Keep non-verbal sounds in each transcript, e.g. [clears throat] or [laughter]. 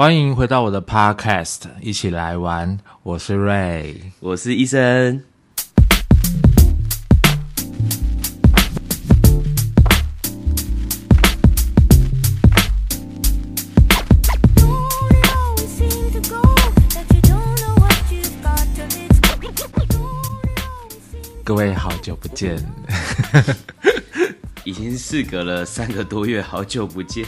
欢迎回到我的 Podcast，一起来玩。我是 Ray，我是医生。各位好久不见，[laughs] 已经事隔了三个多月，好久不见。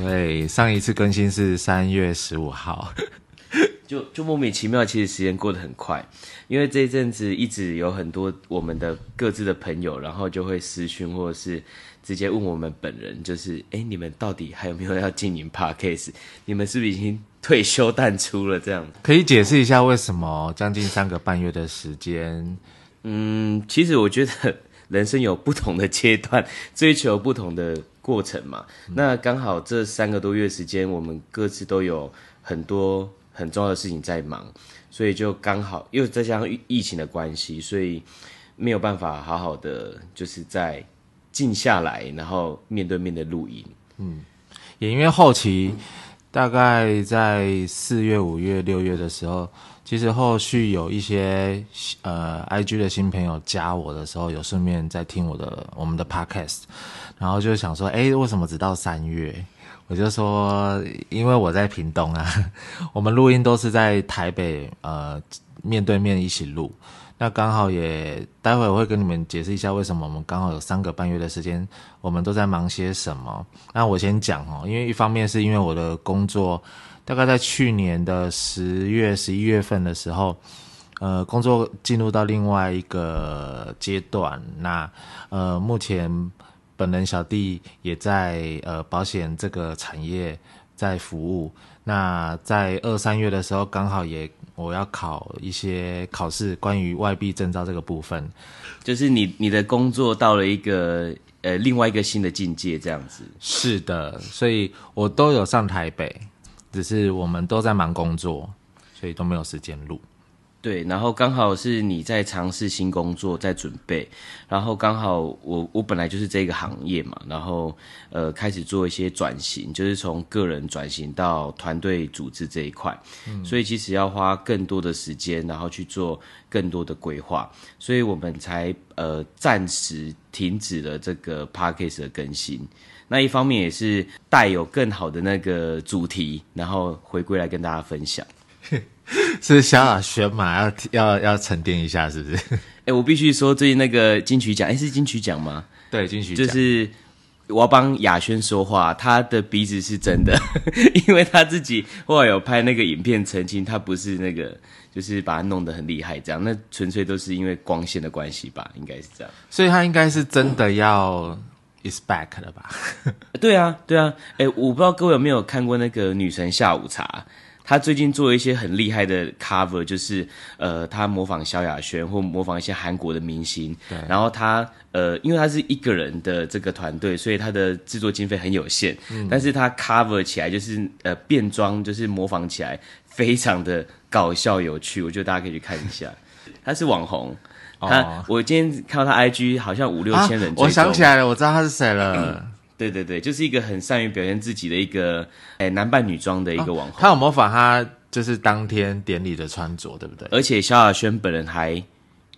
对，上一次更新是三月十五号，[laughs] 就就莫名其妙，其实时间过得很快，因为这一阵子一直有很多我们的各自的朋友，然后就会私讯或者是直接问我们本人，就是哎，你们到底还有没有要经营 Podcast？[laughs] 你们是不是已经退休淡出了？这样可以解释一下为什么将近三个半月的时间？嗯，其实我觉得人生有不同的阶段，追求不同的过程嘛。那刚好这三个多月时间，我们各自都有很多很重要的事情在忙，所以就刚好又再加上疫情的关系，所以没有办法好好的就是在静下来，然后面对面的录音。嗯，也因为后期大概在四月、五月、六月的时候。其实后续有一些呃，IG 的新朋友加我的时候，有顺便在听我的我们的 Podcast，然后就想说，哎，为什么只到三月？我就说，因为我在屏东啊，[laughs] 我们录音都是在台北，呃，面对面一起录。那刚好也，待会我会跟你们解释一下，为什么我们刚好有三个半月的时间，我们都在忙些什么。那我先讲哦，因为一方面是因为我的工作。大概在去年的十月、十一月份的时候，呃，工作进入到另外一个阶段。那呃，目前本人小弟也在呃保险这个产业在服务。那在二三月的时候，刚好也我要考一些考试，关于外币证照这个部分。就是你你的工作到了一个呃另外一个新的境界，这样子。是的，所以我都有上台北。只是我们都在忙工作，所以都没有时间录。对，然后刚好是你在尝试新工作，在准备，然后刚好我我本来就是这个行业嘛，然后呃开始做一些转型，就是从个人转型到团队组织这一块，所以其实要花更多的时间，然后去做更多的规划，所以我们才呃暂时停止了这个 p a c k a g e 的更新。那一方面也是带有更好的那个主题，然后回归来跟大家分享。[laughs] 是萧亚轩嘛？要要要沉淀一下，是不是？[laughs] 哎，我必须说，最近那个金曲奖，哎，是金曲奖吗？对，金曲奖。就是我要帮亚轩说话，他的鼻子是真的，[laughs] 因为他自己后来有拍那个影片澄清，他不是那个，就是把它弄得很厉害这样，那纯粹都是因为光线的关系吧，应该是这样。所以他应该是真的要。Is back 了吧？[laughs] 对啊，对啊，哎，我不知道各位有没有看过那个女神下午茶，她最近做了一些很厉害的 cover，就是呃，她模仿萧亚轩或模仿一些韩国的明星，对，然后她呃，因为她是一个人的这个团队，所以她的制作经费很有限，嗯但是她 cover 起来就是呃变装，就是模仿起来非常的搞笑有趣，我觉得大家可以去看一下，她是网红。他，我今天看到他 IG 好像五六千人，我想起来了，我知道他是谁了。对对对，就是一个很善于表现自己的一个，哎，男扮女装的一个网红。他有模仿他，就是当天典礼的穿着，对不对？而且萧亚轩本人还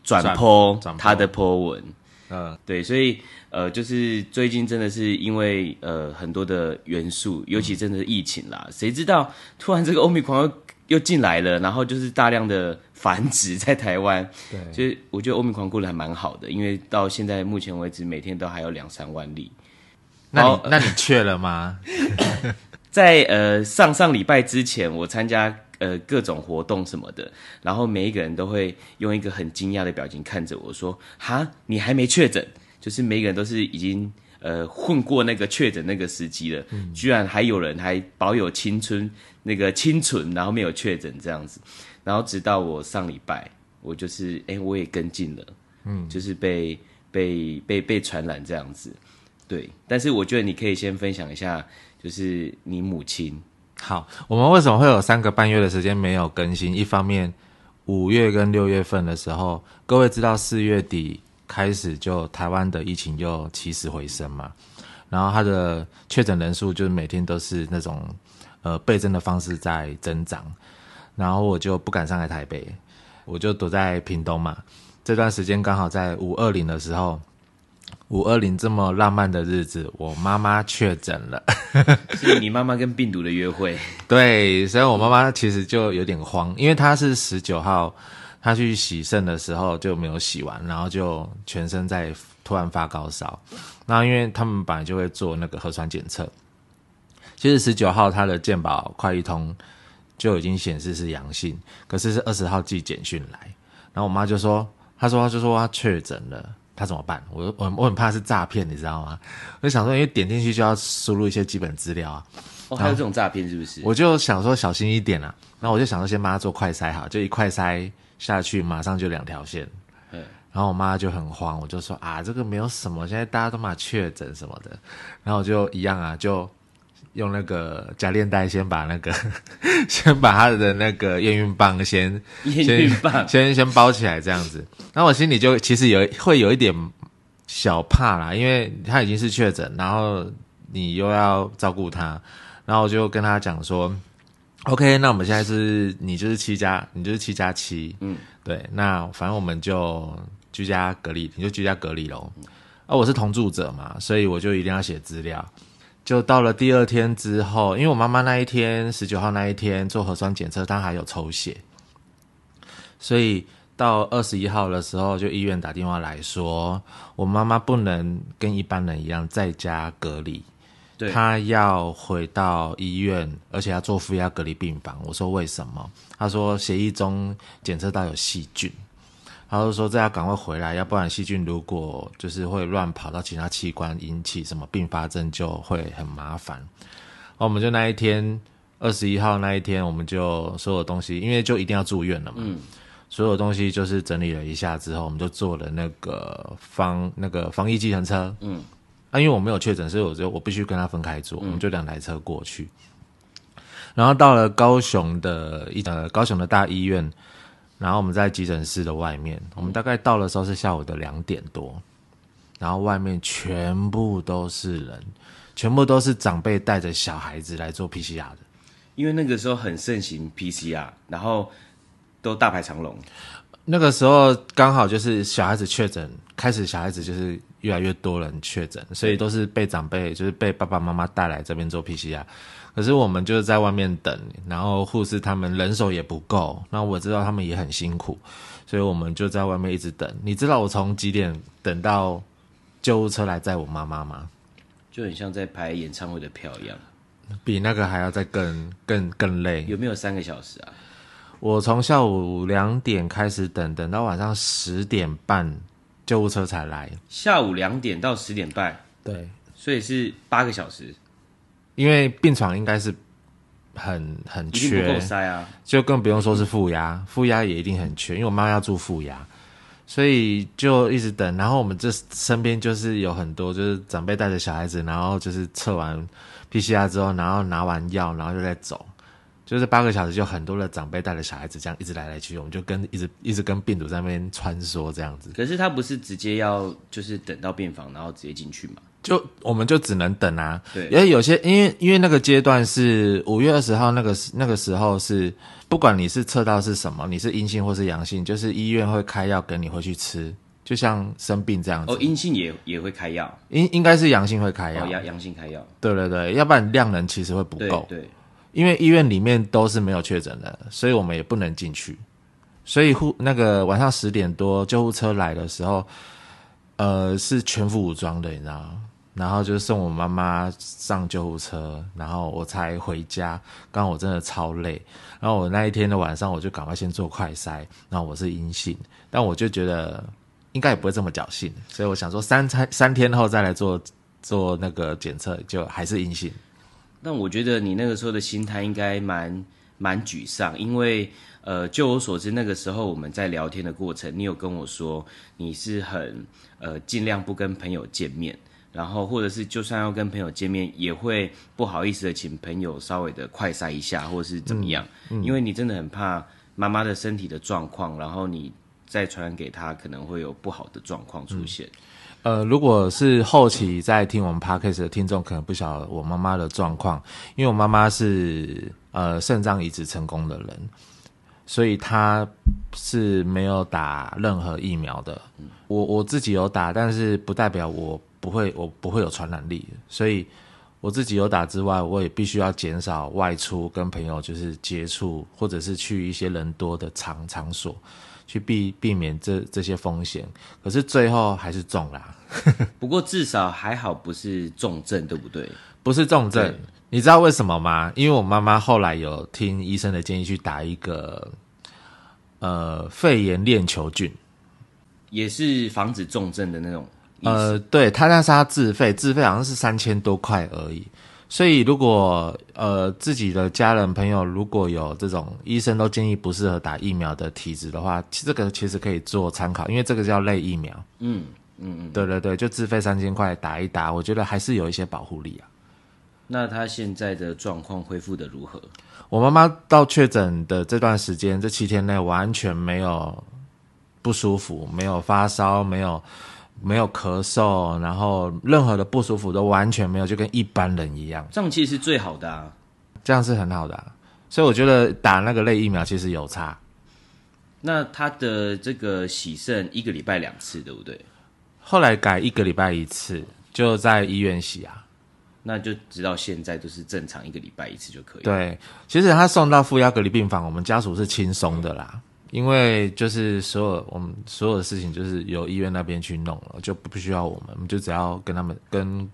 转 po 他的 po 文，嗯，对，所以呃，就是最近真的是因为呃很多的元素，尤其真的是疫情啦，谁知道突然这个欧米狂又又进来了，然后就是大量的。繁殖在台湾，对，所以我觉得欧米狂过得还蛮好的，因为到现在目前为止，每天都还有两三万例。那你那你确了吗？[laughs] 在呃上上礼拜之前，我参加呃各种活动什么的，然后每一个人都会用一个很惊讶的表情看着我说：“哈，你还没确诊？”就是每个人都是已经呃混过那个确诊那个时机了，居然还有人还保有青春那个清纯，然后没有确诊这样子。然后直到我上礼拜，我就是哎，我也跟进了，嗯，就是被被被被传染这样子，对。但是我觉得你可以先分享一下，就是你母亲。好，我们为什么会有三个半月的时间没有更新？一方面，五月跟六月份的时候，各位知道四月底开始就台湾的疫情就起死回生嘛，然后它的确诊人数就是每天都是那种呃倍增的方式在增长，然后我就不敢上来台北，我就躲在屏东嘛。这段时间刚好在五二零的时候，五二零这么浪漫的日子，我妈妈确诊了。是你妈妈跟病毒的约会，[laughs] 对，所以我妈妈其实就有点慌，因为她是十九号，她去洗肾的时候就没有洗完，然后就全身在突然发高烧。那因为他们本来就会做那个核酸检测，其实十九号他的健保快一通就已经显示是阳性，可是是二十号寄简讯来，然后我妈就说，她说她就说她确诊了。他怎么办？我我我很怕是诈骗，你知道吗？[laughs] 我就想说，因为点进去就要输入一些基本资料啊，哦，还有这种诈骗是不是？我就想说小心一点啊。然后我就想说，先帮她做快筛好，就一快筛下去，马上就两条线。嗯，然后我妈就很慌，我就说啊，这个没有什么，现在大家都嘛确诊什么的。然后我就一样啊，就用那个夹链带先把那个 [laughs] 先把他的那个验孕棒先验孕棒先先包起来这样子。然后我心里就其实有会有一点小怕啦，因为他已经是确诊，然后你又要照顾他，然后我就跟他讲说。OK，那我们现在是你就是七加，你就是七加七，嗯，对，那反正我们就居家隔离，你就居家隔离喽。啊，我是同住者嘛，所以我就一定要写资料。就到了第二天之后，因为我妈妈那一天十九号那一天做核酸检测，她还有抽血，所以到二十一号的时候，就医院打电话来说，我妈妈不能跟一般人一样在家隔离，对，他要回到医院，而且要做负压隔离病房。我说为什么？他说协议中检测到有细菌，他就说这要赶快回来，要不然细菌如果就是会乱跑到其他器官，引起什么并发症，就会很麻烦。然后我们就那一天二十一号那一天，我们就所有东西，因为就一定要住院了嘛，嗯，所有东西就是整理了一下之后，我们就坐了那个防那个防疫计程车，嗯。啊，因为我没有确诊，所以我就我必须跟他分开坐，我们就两台车过去。然后到了高雄的一呃高雄的大医院，然后我们在急诊室的外面，我们大概到的时候是下午的两点多，然后外面全部都是人，全部都是长辈带着小孩子来做 PCR 的。因为那个时候很盛行 PCR，然后都大排长龙。那个时候刚好就是小孩子确诊，开始小孩子就是越来越多人确诊，所以都是被长辈就是被爸爸妈妈带来这边做 PCR。可是我们就是在外面等，然后护士他们人手也不够，那我知道他们也很辛苦，所以我们就在外面一直等。你知道我从几点等到救护车来载我妈妈吗？就很像在排演唱会的票一样，比那个还要再更更更累。有没有三个小时啊？我从下午两点开始等，等到晚上十点半，救护车才来。下午两点到十点半，对，所以是八个小时，因为病床应该是很很一定不够缺，塞啊。就更不用说是负压，负压也一定很缺，因为我妈要住负压，所以就一直等。然后我们这身边就是有很多就是长辈带着小孩子，然后就是测完 PCR 之后，然后拿完药，然后就在走。就是八个小时，就很多的长辈带着小孩子这样一直来来去，我们就跟一直一直跟病毒在那边穿梭这样子。可是他不是直接要就是等到病房，然后直接进去嘛？就我们就只能等啊，对因为有些因为因为那个阶段是五月二十号那个那个时候是，不管你是测到是什么，你是阴性或是阳性，就是医院会开药给你回去吃，就像生病这样子。哦，阴性也也会开药，应应该是阳性会开药，哦，阳阳性开药，对对对，要不然量能其实会不对够，对，因为医院里面都是没有确诊的，所以我们也不能进去。所以护那个晚上十点多救护车来的时候，呃，是全副武装的，你知道？然后就送我妈妈上救护车，然后我才回家。刚刚我真的超累，然后我那一天的晚上我就赶快先做快筛，然后我是阴性，但我就觉得应该也不会这么侥幸，所以我想说三餐三天后再来做做那个检测，就还是阴性。但我觉得你那个时候的心态应该蛮蛮沮丧，因为呃，就我所知，那个时候我们在聊天的过程，你有跟我说你是很呃尽量不跟朋友见面，然后或者是就算要跟朋友见面，也会不好意思的请朋友稍微的快塞一下，或是怎么样，因为你真的很怕妈妈的身体的状况，然后你再传染给她，可能会有不好的状况出现。呃，如果是后期在听我们 podcast 的听众，可能不晓得我妈妈的状况，因为我妈妈是呃肾脏移植成功的人，所以她是没有打任何疫苗的。我我自己有打，但是不代表我不会，我不会有传染力，所以我自己有打之外，我也必须要减少外出跟朋友就是接触，或者是去一些人多的场场所。去避避免这这些风险，可是最后还是中啦。[laughs] 不过至少还好不是重症，对不对？不是重症，你知道为什么吗？因为我妈妈后来有听医生的建议去打一个呃肺炎链球菌，也是防止重症的那种。呃，对，他那是他自费，自费好像是三千多块而已。所以，如果呃自己的家人朋友如果有这种医生都建议不适合打疫苗的体质的话，其这个其实可以做参考，因为这个叫类疫苗。嗯嗯嗯，对对对，就自费三千块打一打，我觉得还是有一些保护力啊。那他现在的状况恢复的如何？我妈妈到确诊的这段时间，这七天内完全没有不舒服，没有发烧，没有。没有咳嗽，然后任何的不舒服都完全没有，就跟一般人一样。这样其实是最好的啊，这样是很好的。所以我觉得打那个类疫苗其实有差。那他的这个洗肾一个礼拜两次，对不对？后来改一个礼拜一次，就在医院洗啊。那就直到现在都是正常一个礼拜一次就可以。对，其实他送到负压隔离病房，我们家属是轻松的啦。因为就是所有我们所有的事情，就是由医院那边去弄了，就不需要我们，我们就只要跟他们跟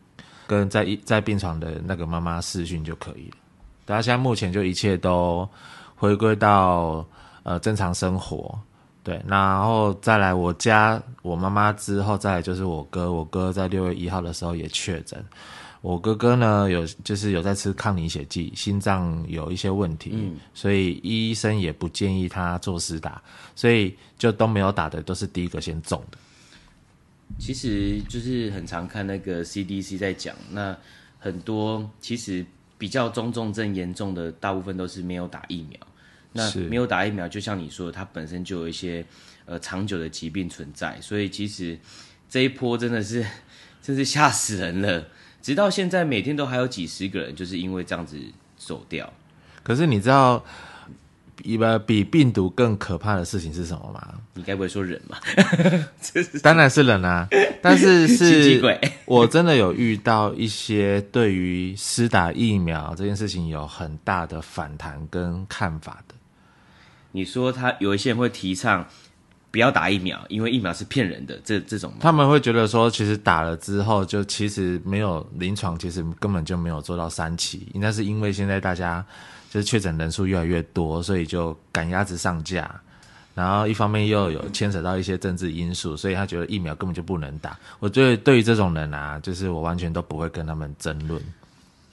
跟在在病床的那个妈妈视讯就可以了。大家现在目前就一切都回归到呃正常生活，对，然后再来我家我妈妈之后，再来就是我哥，我哥在六月一号的时候也确诊。我哥哥呢，有就是有在吃抗凝血剂，心脏有一些问题，所以医生也不建议他做施打，所以就都没有打的，都是第一个先中的。其实就是很常看那个 CDC 在讲，那很多其实比较中重症严重的，大部分都是没有打疫苗。那没有打疫苗，就像你说，它本身就有一些呃长久的疾病存在，所以其实这一波真的是真是吓死人了。直到现在，每天都还有几十个人就是因为这样子走掉。可是你知道，比比病毒更可怕的事情是什么吗？你该不会说人吧？[laughs] 当然是人啊！但是 [laughs] 是，我真的有遇到一些对于施打疫苗这件事情有很大的反弹跟看法的。你说他有一些人会提倡。不要打疫苗，因为疫苗是骗人的。这这种他们会觉得说，其实打了之后，就其实没有临床，其实根本就没有做到三期。应该是因为现在大家就是确诊人数越来越多，所以就赶鸭子上架。然后一方面又有牵扯到一些政治因素，所以他觉得疫苗根本就不能打。我觉得对于这种人啊，就是我完全都不会跟他们争论。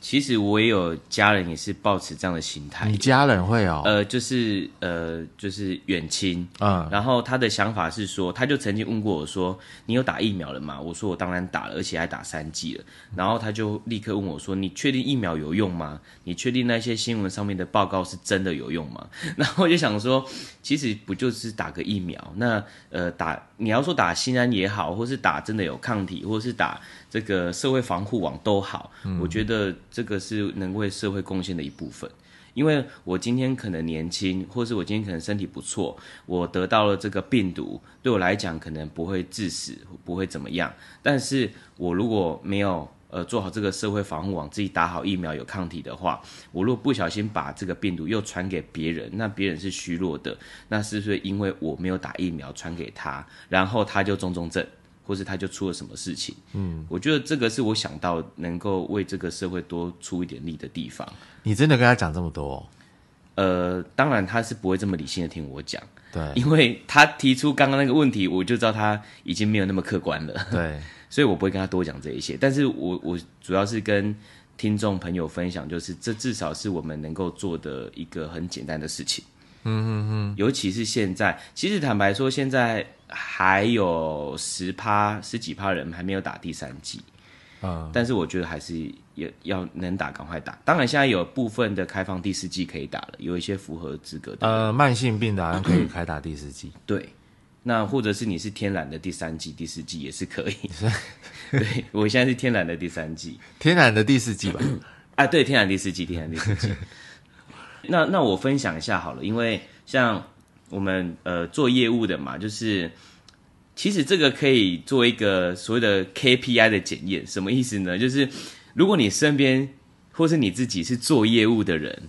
其实我也有家人也是抱持这样的心态。你家人会哦？呃，就是呃，就是远亲。嗯。然后他的想法是说，他就曾经问过我说：“你有打疫苗了吗？”我说：“我当然打了，而且还打三剂了。”然后他就立刻问我说：“你确定疫苗有用吗？你确定那些新闻上面的报告是真的有用吗？” [laughs] 然后我就想说，其实不就是打个疫苗？那呃，打你要说打心安也好，或是打真的有抗体，或是打。这个社会防护网都好，我觉得这个是能为社会贡献的一部分。因为我今天可能年轻，或是我今天可能身体不错，我得到了这个病毒，对我来讲可能不会致死，不会怎么样。但是我如果没有呃做好这个社会防护网，自己打好疫苗有抗体的话，我如果不小心把这个病毒又传给别人，那别人是虚弱的，那是不是因为我没有打疫苗传给他，然后他就中重症？或是他就出了什么事情，嗯，我觉得这个是我想到能够为这个社会多出一点力的地方。你真的跟他讲这么多？呃，当然他是不会这么理性的听我讲，对，因为他提出刚刚那个问题，我就知道他已经没有那么客观了，对，[laughs] 所以我不会跟他多讲这一些。但是我我主要是跟听众朋友分享，就是这至少是我们能够做的一个很简单的事情。嗯嗯嗯，尤其是现在，其实坦白说，现在还有十趴、十几趴人还没有打第三季，啊，但是我觉得还是也要能打赶快打。当然，现在有部分的开放第四季可以打了，有一些符合资格的。呃，慢性病的好像可以开打第四季。[clears throat] 对，那或者是你是天然的第三季、第四季也是可以。[laughs] 对我现在是天然的第三季，天然的第四季吧。[clears throat] 啊，对，天然第四季，天然第四季。那那我分享一下好了，因为像我们呃做业务的嘛，就是其实这个可以做一个所谓的 KPI 的检验，什么意思呢？就是如果你身边或是你自己是做业务的人，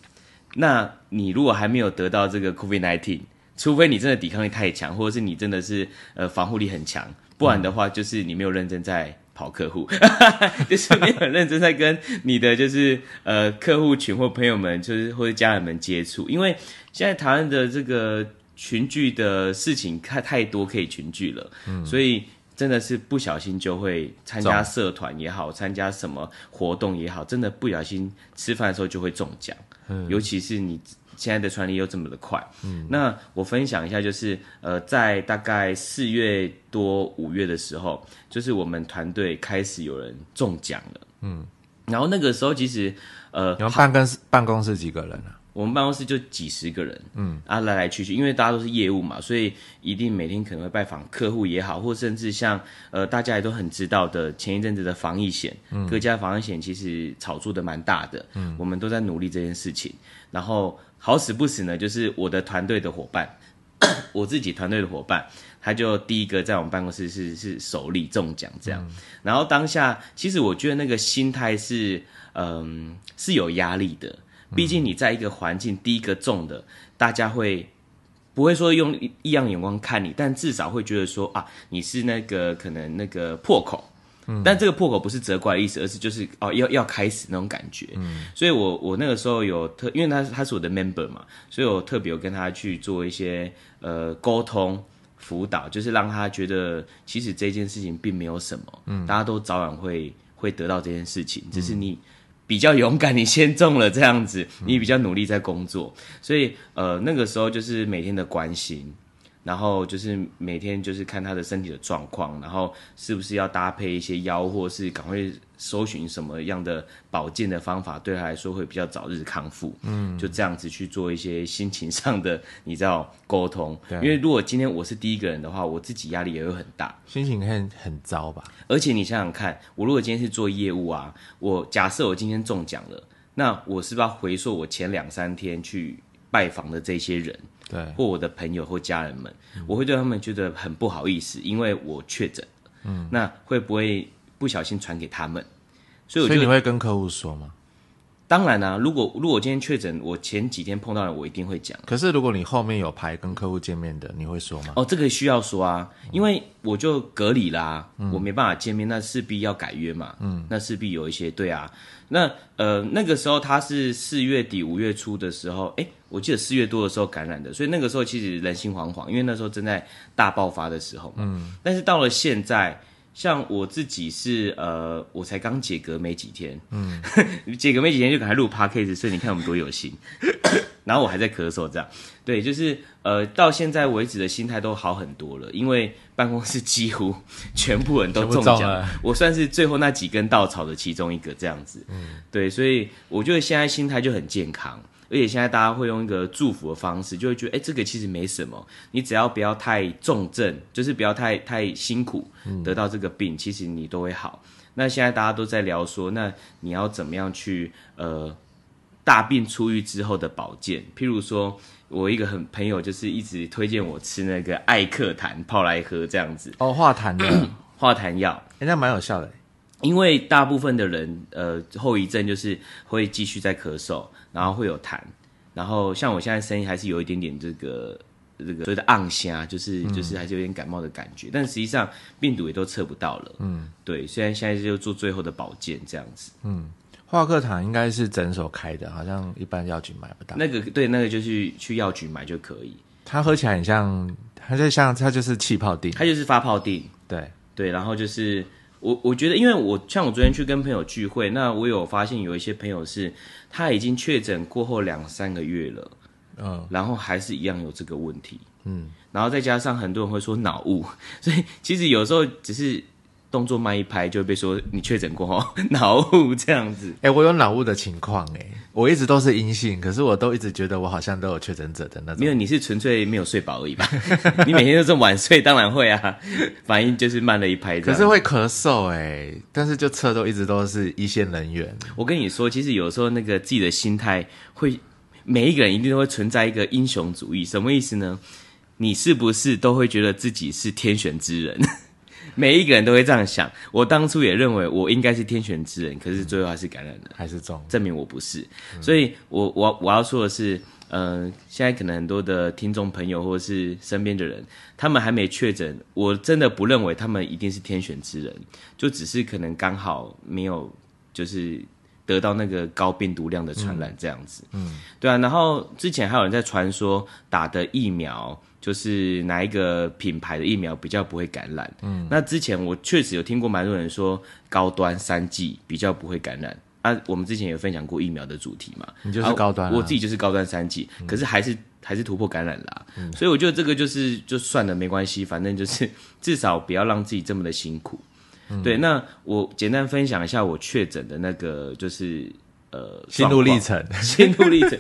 那你如果还没有得到这个 COVID-19，除非你真的抵抗力太强，或者是你真的是呃防护力很强，不然的话就是你没有认真在跑客户，[laughs] 就是没有很认真在跟你的就是呃客户群或朋友们，就是或者家人们接触，因为现在台湾的这个群聚的事情太太多可以群聚了，所以真的是不小心就会参加社团也好，参加什么活动也好，真的不小心吃饭的时候就会中奖，嗯。尤其是你。现在的传递又这么的快，嗯，那我分享一下，就是呃，在大概四月多五月的时候，就是我们团队开始有人中奖了，嗯，然后那个时候其实呃，你们办公室办公室几个人啊？我们办公室就几十个人，嗯，啊来来去去，因为大家都是业务嘛，所以一定每天可能会拜访客户也好，或甚至像呃大家也都很知道的前一阵子的防疫险，嗯，各家防疫险其实炒作的蛮大的，嗯，我们都在努力这件事情，然后。好死不死呢，就是我的团队的伙伴，[coughs] 我自己团队的伙伴，他就第一个在我们办公室是是首例中奖这样。然后当下，其实我觉得那个心态是，嗯，是有压力的。毕竟你在一个环境第一个中的，大家会不会说用异样眼光看你，但至少会觉得说啊，你是那个可能那个破口。但这个破口不是责怪的意思，而是就是哦要要开始那种感觉。嗯，所以我我那个时候有特，因为他他是我的 member 嘛，所以我特别有跟他去做一些呃沟通辅导，就是让他觉得其实这件事情并没有什么，嗯，大家都早晚会会得到这件事情，只是你比较勇敢，你先中了这样子，你比较努力在工作，所以呃那个时候就是每天的关心。然后就是每天就是看他的身体的状况，然后是不是要搭配一些药，或是赶快搜寻什么样的保健的方法，对他来说会比较早日康复。嗯，就这样子去做一些心情上的，你知道沟通。因为如果今天我是第一个人的话，我自己压力也会很大，心情很很糟吧。而且你想想看，我如果今天是做业务啊，我假设我今天中奖了，那我是不是要回溯我前两三天去拜访的这些人？对，或我的朋友或家人们，我会对他们觉得很不好意思，因为我确诊嗯，那会不会不小心传给他们？所以，所以你会跟客户说吗？当然啦，如果如果我今天确诊，我前几天碰到了，我一定会讲。可是如果你后面有排跟客户见面的，你会说吗？哦，这个需要说啊，因为我就隔离啦，我没办法见面，那势必要改约嘛。嗯，那势必有一些对啊。那呃那个时候他是四月底五月初的时候，哎，我记得四月多的时候感染的，所以那个时候其实人心惶惶，因为那时候正在大爆发的时候嘛。嗯，但是到了现在。像我自己是呃，我才刚解隔没几天，嗯，[laughs] 解隔没几天就赶快录 podcast，所以你看我们多有心。[coughs] 然后我还在咳嗽，这样，对，就是呃，到现在为止的心态都好很多了，因为办公室几乎全部人都中奖，我算是最后那几根稻草的其中一个，这样子，嗯，对，所以我觉得现在心态就很健康。而且现在大家会用一个祝福的方式，就会觉得，哎，这个其实没什么，你只要不要太重症，就是不要太太辛苦，得到这个病，其实你都会好。那现在大家都在聊说，那你要怎么样去呃大病初愈之后的保健？譬如说，我一个很朋友就是一直推荐我吃那个艾克痰泡来喝，这样子哦，化痰的 [clears throat] 化痰药，人家蛮有效的。因为大部分的人，呃，后遗症就是会继续在咳嗽，然后会有痰，然后像我现在声音还是有一点点这个这个所谓的暗虾，就是就是还是有点感冒的感觉，但实际上病毒也都测不到了。嗯，对，虽然现在就做最后的保健这样子。嗯，化克糖应该是诊所开的，好像一般药局买不到。那个对，那个就去去药局买就可以。它喝起来很像，它就像它就是气泡锭，它就是发泡锭。对对，然后就是。我我觉得，因为我像我昨天去跟朋友聚会，那我有发现有一些朋友是他已经确诊过后两三个月了，嗯，然后还是一样有这个问题，嗯，然后再加上很多人会说脑雾，[laughs] 所以其实有时候只是动作慢一拍就会被说你确诊过后 [laughs] 脑雾这样子。哎、我有脑雾的情况，哎，我一直都是阴性，可是我都一直觉得我好像都有确诊者的那种。没有，你是纯粹没有睡饱而已吧？[laughs] 你每天都这么晚睡，当然会啊，[laughs] 反应就是慢了一拍。可是会咳嗽，哎，但是就测都一直都是一线人员。我跟你说，其实有时候那个自己的心态会，每一个人一定都会存在一个英雄主义。什么意思呢？你是不是都会觉得自己是天选之人？每一个人都会这样想。我当初也认为我应该是天选之人，可是最后还是感染了，还是中，证明我不是。所以我我我要说的是，呃，现在可能很多的听众朋友或者是身边的人，他们还没确诊，我真的不认为他们一定是天选之人，就只是可能刚好没有就是得到那个高病毒量的传染这样子。嗯，对啊。然后之前还有人在传说打的疫苗。就是哪一个品牌的疫苗比较不会感染？嗯，那之前我确实有听过蛮多人说高端三剂比较不会感染啊。我们之前有分享过疫苗的主题嘛？你就是高端、啊我自己就是高端三剂，可是还是还是突破感染啦、所以我觉得这个就是就算了，没关系，反正就是 [laughs] 至少不要让自己这么的辛苦。对，那我简单分享一下我确诊的那个就是呃 [laughs] 心路历程，心路历程。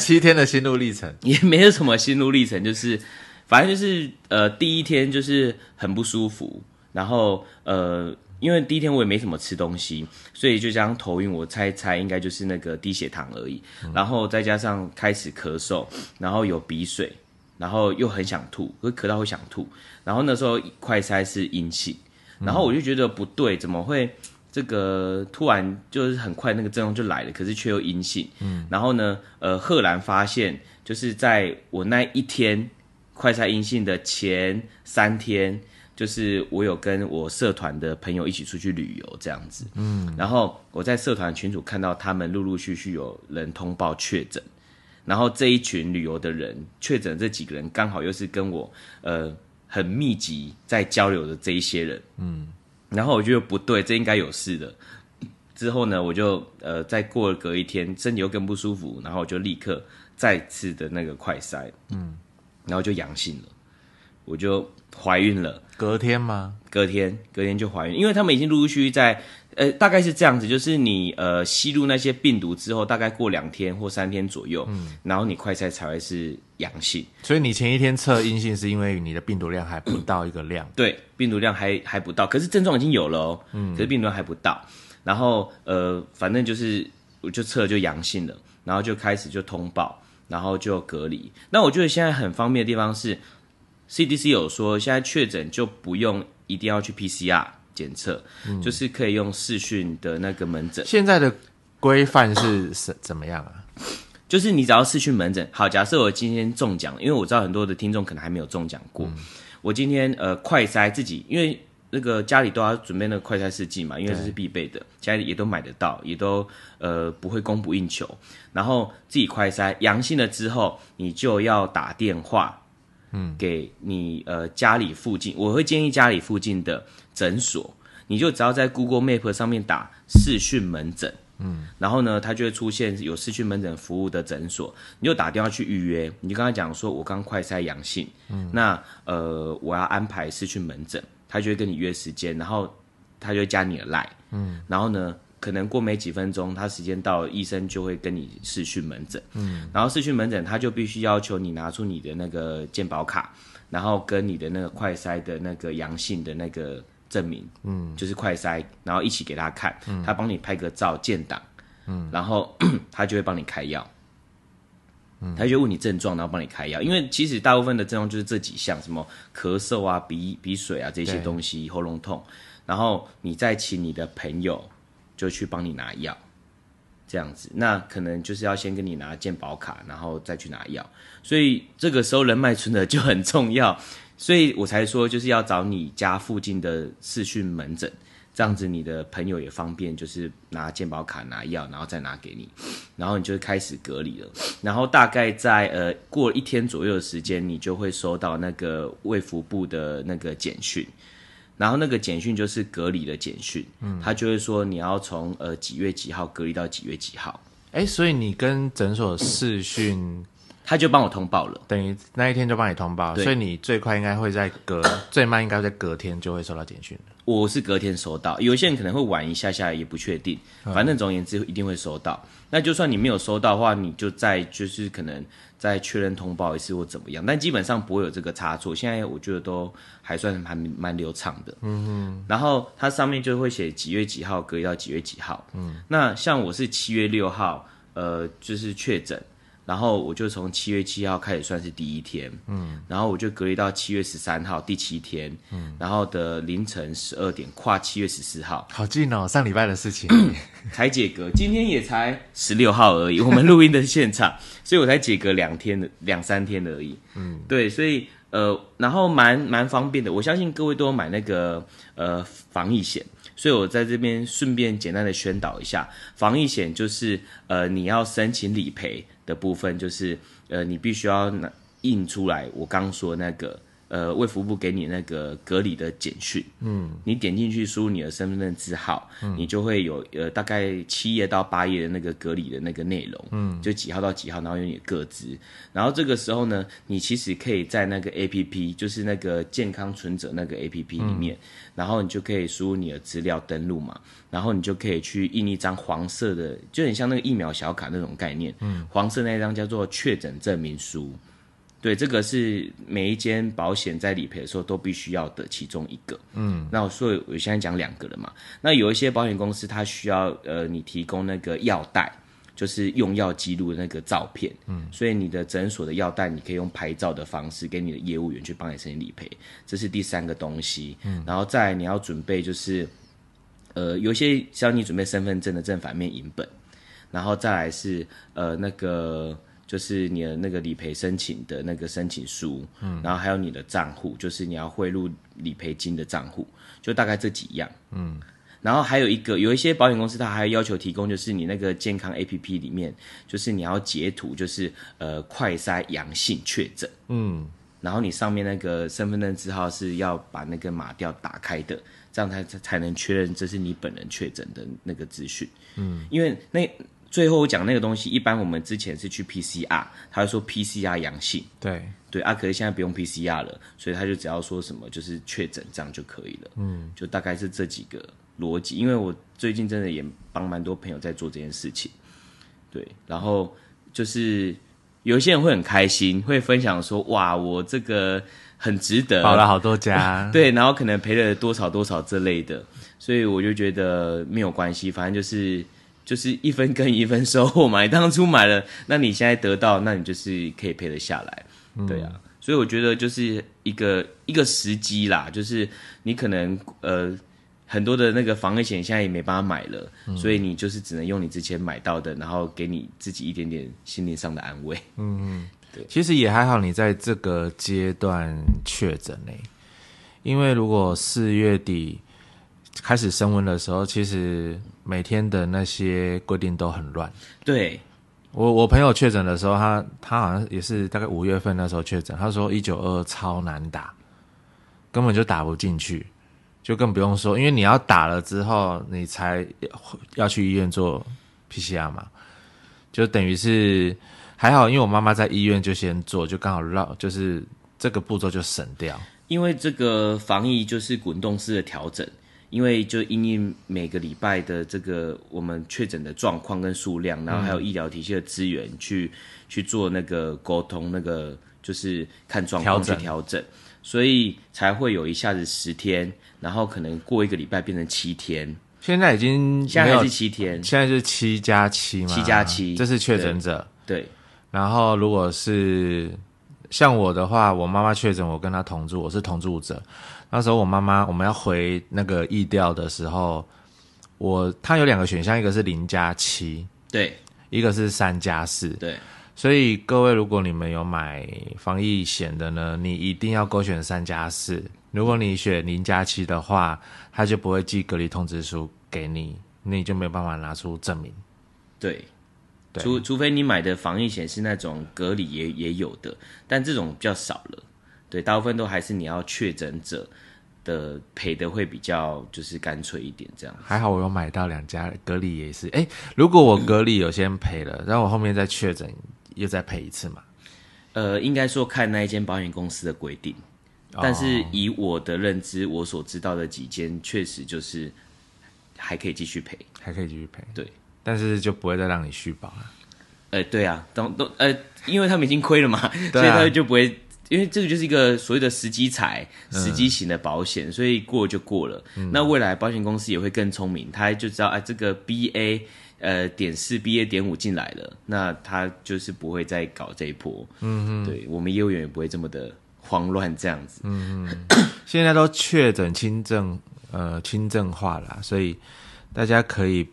七天的心路历程。也没有什么心路历程，就是反正就是呃第一天就是很不舒服，然后呃因为第一天我也没什么吃东西，所以就这样头晕，我猜猜应该就是那个低血糖而已，然后再加上开始咳嗽，然后有鼻水，然后又很想吐，会咳到会想吐，然后那时候快筛是阴性，然后我就觉得不对，怎么会？这个突然就是很快那个症状就来了，可是却又阴性。嗯，然后呢，呃，赫然发现就是在我那一天快筛阴性的前三天，就是我有跟我社团的朋友一起出去旅游这样子。嗯，然后我在社团群组看到他们陆陆续续有人通报确诊，然后这一群旅游的人确诊这几个人刚好又是跟我呃很密集在交流的这一些人。嗯。然后我觉得不对，这应该有事的。之后呢，我就呃再过了隔一天，身体又更不舒服，然后我就立刻再次的那个快筛，嗯，然后就阳性了，我就怀孕了。隔天吗？隔天隔天就怀孕，因为他们已经陆陆续续在呃大概是这样子，就是你呃吸入那些病毒之后，大概过两天或三天左右，嗯，然后你快筛才会是阳性。所以你前一天测阴性，是因为你的病毒量还不到一个量。对，病毒量还还不到，可是症状已经有了哦，嗯，可是病毒量还不到。然后呃，反正就是我就测就阳性了，然后就开始就通报，然后就隔离。那我觉得现在很方便的地方是，CDC 有说现在确诊就不用一定要去 PCR 检测，就是可以用视讯的那个门诊。现在的规范是怎怎么样啊？就是你只要视讯门诊，好，假设我今天中奖，因为我知道很多的听众可能还没有中奖过，我今天呃快筛自己，因为那个家里都要准备那个快筛试剂嘛，因为这是必备的，家里也都买得到，也都呃不会供不应求。然后自己快筛阳性了之后，你就要打电话，嗯，给你呃家里附近，我会建议家里附近的诊所，你就只要在 Google Map 上面打视讯门诊。嗯，然后呢，它就会出现有视讯门诊服务的诊所，你就打电话去预约，你就跟他讲说，我刚快筛阳性，嗯，那呃我要安排视讯门诊，他就会跟你约时间，然后他就会加你的 line，嗯，然后呢，可能过没几分钟，他时间到了，医生就会跟你视讯门诊，嗯，然后视讯门诊他就必须要求你拿出你的那个健保卡，然后跟你的那个快筛的那个阳性的那个。证明，嗯，就是快筛，然后一起给他看，他帮你拍个照建档，嗯，然后 [clears throat] 他就会帮你开药，嗯，他就问你症状，然后帮你开药，因为其实大部分的症状就是这几项，什么咳嗽啊、鼻鼻水啊这些东西，喉咙痛，然后你再请你的朋友就去帮你拿药，这样子，那可能就是要先跟你拿健保卡，然后再去拿药，所以这个时候人脉存的就很重要。所以我才说，就是要找你家附近的视讯门诊，这样子你的朋友也方便，就是拿健保卡拿药，然后再拿给你，然后你就开始隔离了。然后大概在呃过一天左右的时间，你就会收到那个卫福部的那个简讯，然后那个简讯就是隔离的简讯，嗯，他就会说你要从呃几月几号隔离到几月几号。哎，所以你跟诊所视讯他就帮我通报了。等于那一天就帮你通报，对所以你最快应该会在隔 [coughs] 最慢应该在隔天就会收到简讯的。我是隔天收到，有些人可能会晚一下下，也不确定。反正总而言之，一定会收到。那就算你没有收到的话，你就再就是可能再确认通报一次或怎么样，但基本上不会有这个差错。现在我觉得都还算还蛮流畅的。嗯嗯。然后它上面就会写几月几号隔离到几月几号。嗯。那像我是七月六号，呃，就是确诊。然后我就从七月七号开始算是第一天，嗯，然后我就隔离到七月十三号第七天，嗯，然后的凌晨十二点跨七月十四号，好近哦，上礼拜的事情。[coughs] 才解隔，今天也才十六号而已，我们录音的现场，[laughs] 所以我才解隔两天的两三天而已，嗯，对，所以呃，然后蛮蛮方便的，我相信各位都有买那个呃防疫险。所以我在这边顺便简单的宣导一下，防疫险就是呃你要申请理赔的部分，就是呃你必须要拿印出来我刚说那个呃卫福部给你那个隔离的简讯，嗯，你点进去输入你的身份证字号，嗯，你就会有呃大概七页到八页的那个隔离的那个内容，嗯，就几号到几号，然后有你的个资，然后这个时候呢，你其实可以在那个 A P P，就是那个健康存折那个 A P P 里面。然后你就可以输入你的资料登录嘛，然后你就可以去印一张黄色的，就很像那个疫苗小卡那种概念。嗯，黄色那张叫做确诊证明书。对，这个是每一间保险在理赔的时候都必须要的其中一个。嗯，那所以我现在讲两个了嘛。那有一些保险公司它需要呃你提供那个药袋。就是用药记录的那个照片，嗯，所以你的诊所的药袋，你可以用拍照的方式给你的业务员去帮你申请理赔，这是第三个东西，嗯，然后再你要准备就是，呃，有些需要你准备身份证的正反面影本，然后再来是呃那个就是你的那个理赔申请的那个申请书，嗯，然后还有你的账户，就是你要汇入理赔金的账户，就大概这几样，嗯。然后还有一个，有一些保险公司它还要求提供，就是你那个健康 A P P 里面，就是你要截图，就是呃快筛阳性确诊，嗯，然后你上面那个身份证字号是要把那个码吊打开的，这样才才能确认这是你本人确诊的那个资讯，嗯，因为那最后我讲那个东西，一般我们之前是去 P C R，他会说 P C R 阳性，对。对啊，可是现在不用 P C R 了，所以他就只要说什么就是确诊这样就可以了，嗯，就大概是这几个。逻辑，因为我最近真的也帮蛮多朋友在做这件事情，对，然后就是有一些人会很开心，会分享说，哇，我这个很值得，保了好多家，[laughs] 对，然后可能赔了多少多少这类的，所以我就觉得没有关系，反正就是就是一分耕一分收获嘛，[laughs] 你当初买了，那你现在得到，那你就是可以赔得下来，对啊，所以我觉得就是一个一个时机啦，就是你可能呃。很多的那个防疫险现在也没办法买了，所以你就是只能用你之前买到的，然后给你自己一点点心灵上的安慰。嗯，对，其实也还好，你在这个阶段确诊呢，因为如果四月底开始升温的时候，其实每天的那些规定都很乱。对，我我朋友确诊的时候，他他好像也是大概五月份那时候确诊，他说一九二超难打，根本就打不进去。就更不用说，因为你要打了之后，你才要去医院做 PCR 嘛，就等于是还好，因为我妈妈在医院就先做，就刚好绕，就是这个步骤就省掉。因为这个防疫就是滚动式的调整，因为就因应每个礼拜的这个我们确诊的状况跟数量，然后还有医疗体系的资源去去做那个沟通，那个就是看状况去调整。所以才会有一下子十天，然后可能过一个礼拜变成七天。现在已经现在是七天，现在是七加七嘛？七加七，这是确诊者。对。然后如果是像我的话，我妈妈确诊，我跟她同住，我是同住者。那时候我妈妈我们要回那个疫调的时候，我她有两个选项，一个是零加七，对；一个是三加四，对。所以各位，如果你们有买防疫险的呢，你一定要勾选三加四。如果你选零加七的话，他就不会寄隔离通知书给你，你就没有办法拿出证明。对，除除非你买的防疫险是那种隔离也也有的，但这种比较少了。对，大部分都还是你要确诊者的赔的会比较就是干脆一点这样。还好我有买到两家隔离也是，哎，如果我隔离有先赔了，[clears throat] 然后我后面再确诊。又再赔一次嘛？呃，应该说看那一间保险公司的规定，但是以我的认知，我所知道的几间确实就是还可以继续赔。还可以继续赔，对，但是就不会再让你续保了。呃，对啊，都都呃，因为他们已经亏了嘛，对所以啊他就不会，因为这个就是一个所谓的时机财、时机型的保险，所以过就过了。那未来保险公司也会更聪明，他就知道哎，这个 BA 呃点四 BA 点五进来了，那他就是不会再搞这一波。嗯嗯，对我们业务员也不会这么的慌乱这样子。嗯嗯 [coughs] 现在都确诊轻症，呃，轻症化了，所以大家可以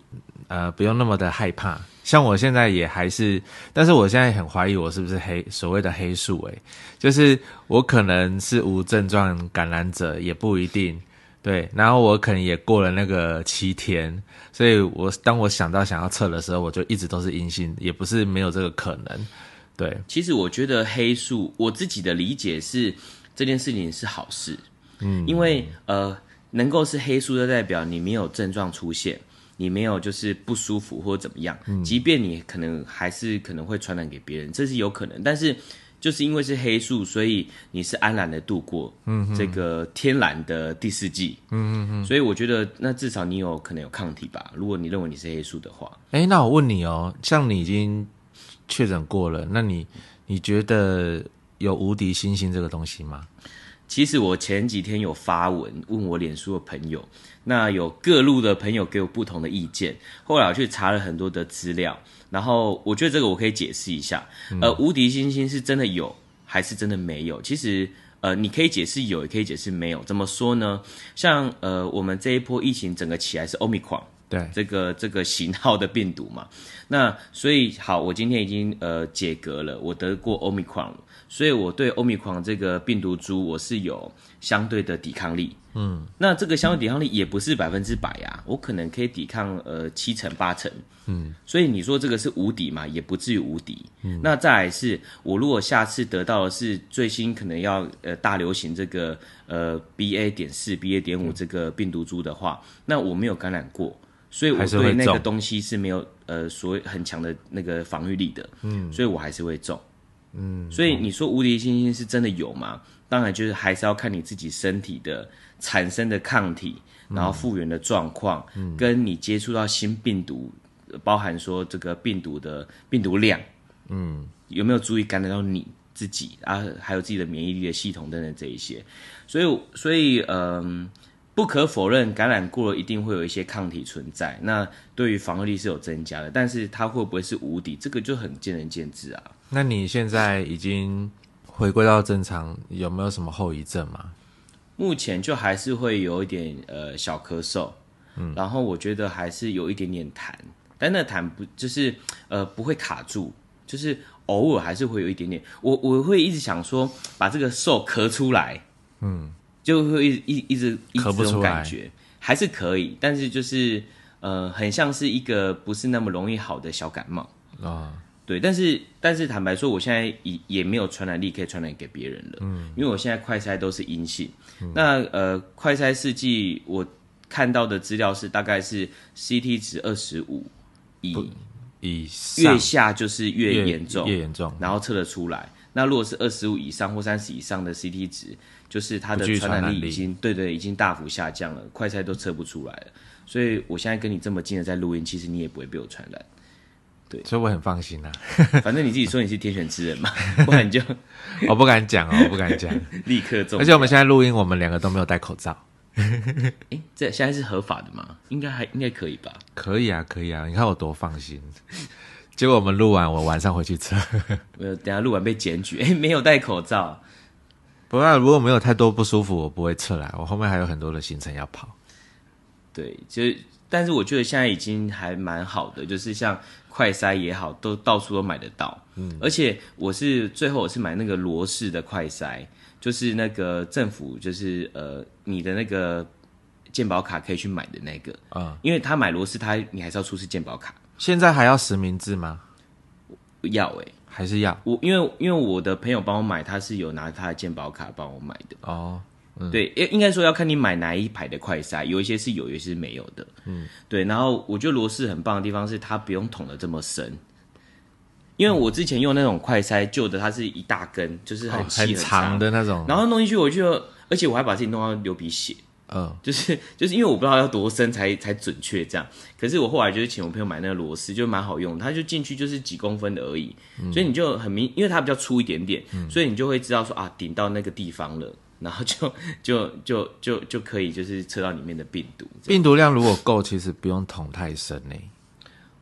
呃不用那么的害怕。像我现在也还是，但是我现在很怀疑我是不是黑所谓的黑素诶，就是我可能是无症状感染者，也不一定。对，然后我可能也过了那个七天，所以我当我想到想要测的时候，我就一直都是阴性，也不是没有这个可能。对，其实我觉得黑素，我自己的理解是这件事情是好事，嗯，因为呃，能够是黑素，就代表你没有症状出现，你没有就是不舒服或者怎么样，即便你可能还是可能会传染给别人，这是有可能，但是就是因为是黑素，所以你是安然的度过，嗯，这个天然的第四季，嗯嗯嗯，所以我觉得那至少你有可能有抗体吧，如果你认为你是黑素的话，哎，那我问你哦，像你已经确诊过了，那你你觉得有无敌星星这个东西吗？其实我前几天有发文问我脸书的朋友，那有各路的朋友给我不同的意见。后来我去查了很多的资料，然后我觉得这个我可以解释一下。呃，无敌星星是真的有还是真的没有？其实呃，你可以解释有，也可以解释没有。怎么说呢？像呃，我们这一波疫情整个起来是 Omicron。对，这个这个型号的病毒嘛，[laughs] 那所以好，我今天已经呃解隔了，我得过 Omicron，所以我对 Omicron 这个病毒株我是有相对的抵抗力。嗯，那这个相对抵抗力也不是百分之百呀，我可能可以抵抗呃七成八成。嗯，所以你说这个是无敌嘛，也不至于无敌。嗯，那再来是我如果下次得到的是最新可能要呃大流行这个呃 BA 点四 BA 点五这个病毒株的话，那我没有感染过。所以我对那个中东西是没有呃所谓很强的那个防御力的，嗯，所以我还是会中，嗯，所以你说无敌星星是真的有吗？当然就是还是要看你自己身体的产生的抗体，然后复原的状况，跟你接触到新病毒，呃包含说这个病毒的病毒量，嗯，有没有足以感染到你自己啊，还有自己的免疫力的系统等等这一些，所以所以嗯。不可否认，感染过了一定会有一些抗体存在，那对于防御力是有增加的，但是它会不会是无敌，这个就很见仁见智啊。那你现在已经回归到正常，有没有什么后遗症吗？目前就还是会有一点呃小咳嗽，嗯，然后我觉得还是有一点点痰，但那痰不就是呃不会卡住，就是偶尔还是会有一点点，我我会一直想说把这个嗽咳出来，嗯，就会一一一直一直这种咳不出来。感觉，还是可以，但是就是呃很像是一个不是那么容易好的小感冒。啊、对，但是但是坦白说，我现在也也没有传染力可以传染给别人了，嗯，因为我现在快筛都是阴性，那呃快筛试剂我看到的资料是大概是 CT 值二十五以以上。越下就是越严重，越严重。然后测得出来。那如果是二十五以上或三十以上的 CT 值，就是它的传染力力已经对对已经大幅下降了，快筛都测不出来了。所以我现在跟你这么近的在录音，其实你也不会被我传染。对所以我很放心啊，[laughs] 反正你自己说你是天选之人嘛，[laughs] 不然你就我不敢讲哦，我不敢讲。[laughs] 立刻中。而且我们现在录音，我们两个都没有戴口罩。哎，这现在是合法的吗？应该还应该可以吧？可以啊，可以啊，你看我多放心。结果我们录完，我晚上回去测。没有，等下录完被检举，哎，没有戴口罩。不过如果没有太多不舒服，我不会撤来。我后面还有很多的行程要跑。对，就是，但是我觉得现在已经还蛮好的，就是像快塞也好，都到处都买得到。嗯，而且我是最后我是买那个罗氏的快塞，就是那个政府就是呃你的那个健保卡可以去买的那个嗯因为他买罗氏，他你还是要出示健保卡，现在还要实名制吗？要哎、还是要？我因为因为我的朋友帮我买，他是有拿他的健保卡帮我买的。哦，对，应应该说要看你买哪一排的快塞，有一些是有，有一些是没有的。嗯，对。然后我觉得罗氏很棒的地方是它不用捅的这么深，因为我之前用那种快塞旧的，它是一大根，就是很很长的那种，然后弄进去我就，而且我还把自己弄到流鼻血。嗯，就是就是因为我不知道要多深才才准确这样，可是我后来就是请我朋友买那个螺丝，就蛮好用的，它就进去就是几公分的而已，所以你就很明，因为它比较粗一点点，所以你就会知道说啊顶到那个地方了，然后就就就就就可以就是测到里面的病毒。病毒量如果够，其实不用捅太深呢。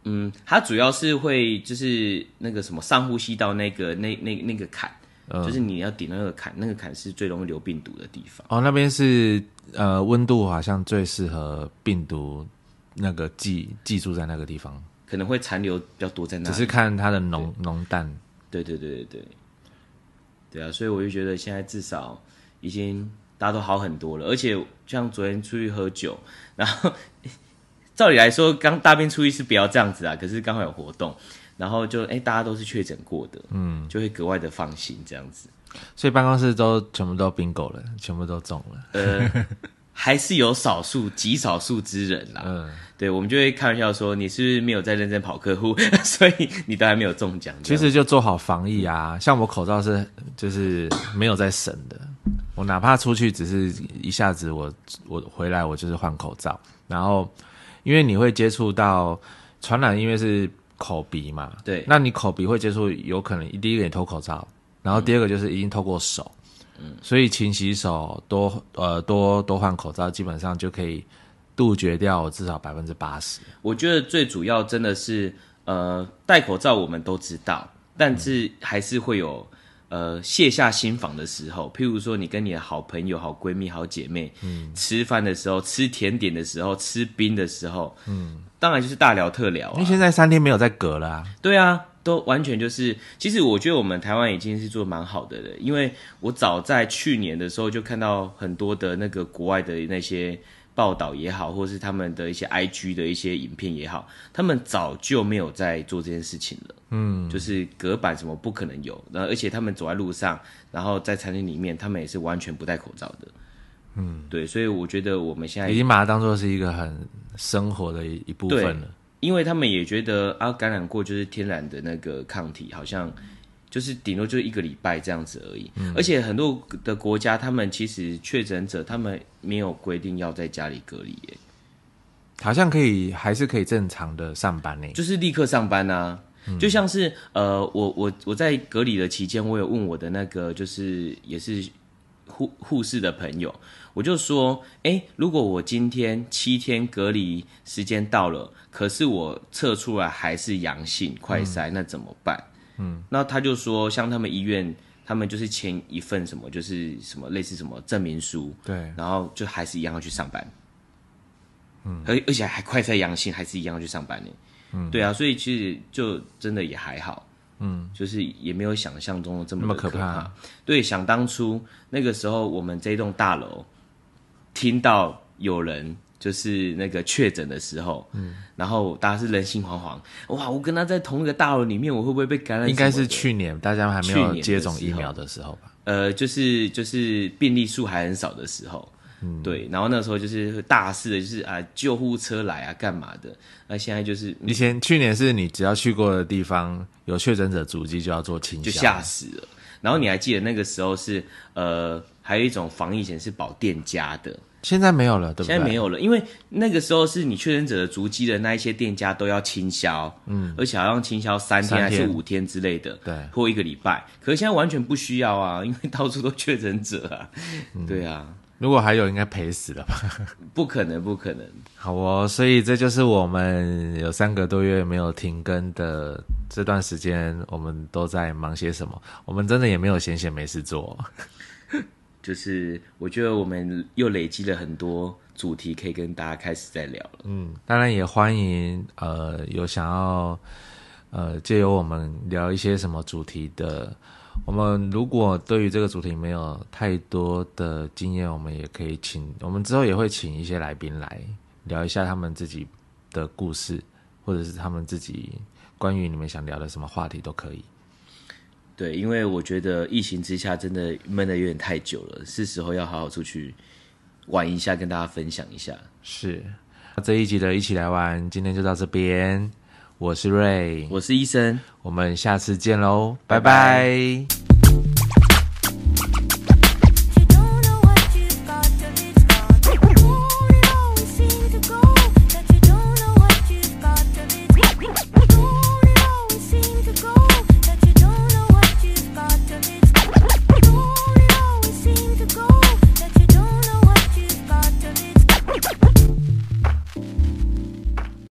嗯，它主要是会就是那个什么上呼吸道那个那那那个坎，就是你要顶那个坎，那个坎是最容易留病毒的地方。哦，那边是呃温度好像最适合病毒那个寄寄住在那个地方，可能会残留比较多在那里，只是看它的浓浓淡。对对对对对，对啊，所以我就觉得现在至少已经大家都好很多了，而且像昨天出去喝酒，然后 [laughs] 照理来说刚大病初一是不要这样子啊，可是刚好有活动，然后就哎大家都是确诊过的，嗯，就会格外的放心这样子。所以办公室都全部都 bingo 了，全部都中了。呃，[laughs] 还是有少数极少数之人啦，嗯，对我们就会开玩笑说你是不是没有在认真跑客户，[laughs] 所以你都还没有中奖。其实就做好防疫啊，像我口罩是就是没有在省的，我哪怕出去只是一下子我我回来我就是换口罩，然后因为你会接触到传染，因为是口鼻嘛，对。那你口鼻会接触，有可能第一个你脱口罩，然后第二个就是已经透过手，嗯，所以勤洗手，多呃多多换口罩，基本上就可以杜绝掉至少百分之八十。我觉得最主要真的是，呃，戴口罩我们都知道，但是还是会有呃卸下心防的时候。譬如说，你跟你的好朋友、好闺蜜、好姐妹，嗯，吃饭的时候、吃甜点的时候、吃冰的时候，嗯，当然就是大聊特聊啊。因为现在三天没有在隔了啊，对啊，都完全就是，其实我觉得我们台湾已经是做得蛮好的了，因为我早在去年的时候就看到很多的那个国外的那些报道也好，或是他们的一些 IG 的一些影片也好，他们早就没有在做这件事情了。嗯，就是隔板什么不可能有，然后而且他们走在路上，然后在餐厅里面，他们也是完全不戴口罩的。嗯，对，所以我觉得我们现在已经把它当做是一个很生活的一一部分了。因为他们也觉得啊，感染过就是天然的那个抗体，好像就是顶多就一个礼拜这样子而已。而且很多的国家，他们其实确诊者，他们没有规定要在家里隔离，耶，好像可以，还是可以正常的上班呢。就是立刻上班啊。就像是呃，我我我在隔离的期间，我有问我的那个就是也是护护士的朋友，我就说，哎，如果我今天七天隔离时间到了，可是我测出来还是阳性快筛，那怎么办？嗯，那他就说，像他们医院，他们就是签一份什么，就是什么类似什么证明书，对，然后就还是一样要去上班，嗯，而而且还快筛阳性，还是一样要去上班呢。嗯，对啊，所以其实就真的也还好，嗯，就是也没有想象中的这么可怕。对，想当初那个时候，我们这栋大楼听到有人就是那个确诊的时候，嗯，然后大家是人心惶惶，哇，我跟他在同一个大楼里面，我会不会被感染？应该是去年大家还没有接种疫苗的时候吧。呃，就是就是病例数还很少的时候，嗯，对，然后那时候就是大肆的，就是啊救护车来啊干嘛的，那现在就是以前去年是你只要去过的地方有确诊者足迹就要做清就，吓死了。然后你还记得那个时候是呃，还有一种防疫险是保店家的，现在没有了，对不对？现在没有了，因为那个时候是你确诊者的足迹的那一些店家都要清销，嗯，而且好像清销三天还是五天之类的，对或一个礼拜。可是现在完全不需要啊，[laughs] 因为到处都确诊者啊，嗯对啊，如果还有，应该赔死了吧？[laughs] 不可能，不可能。好哦，所以这就是我们有三个多月没有停更的这段时间，我们都在忙些什么？我们真的也没有闲闲没事做。[laughs] 就是我觉得我们又累积了很多主题可以跟大家开始再聊了。嗯，当然也欢迎呃有想要呃借由我们聊一些什么主题的，我们如果对于这个主题没有太多的经验，我们也可以请，我们之后也会请一些来宾来聊一下他们自己的故事，或者是他们自己关于你们想聊的什么话题都可以。对，因为我觉得疫情之下真的闷的有点太久了，是时候要好好出去玩一下，跟大家分享一下。是，这一集的一起来玩，今天就到这边。我是瑞，我是医生。我们下次见喽，拜拜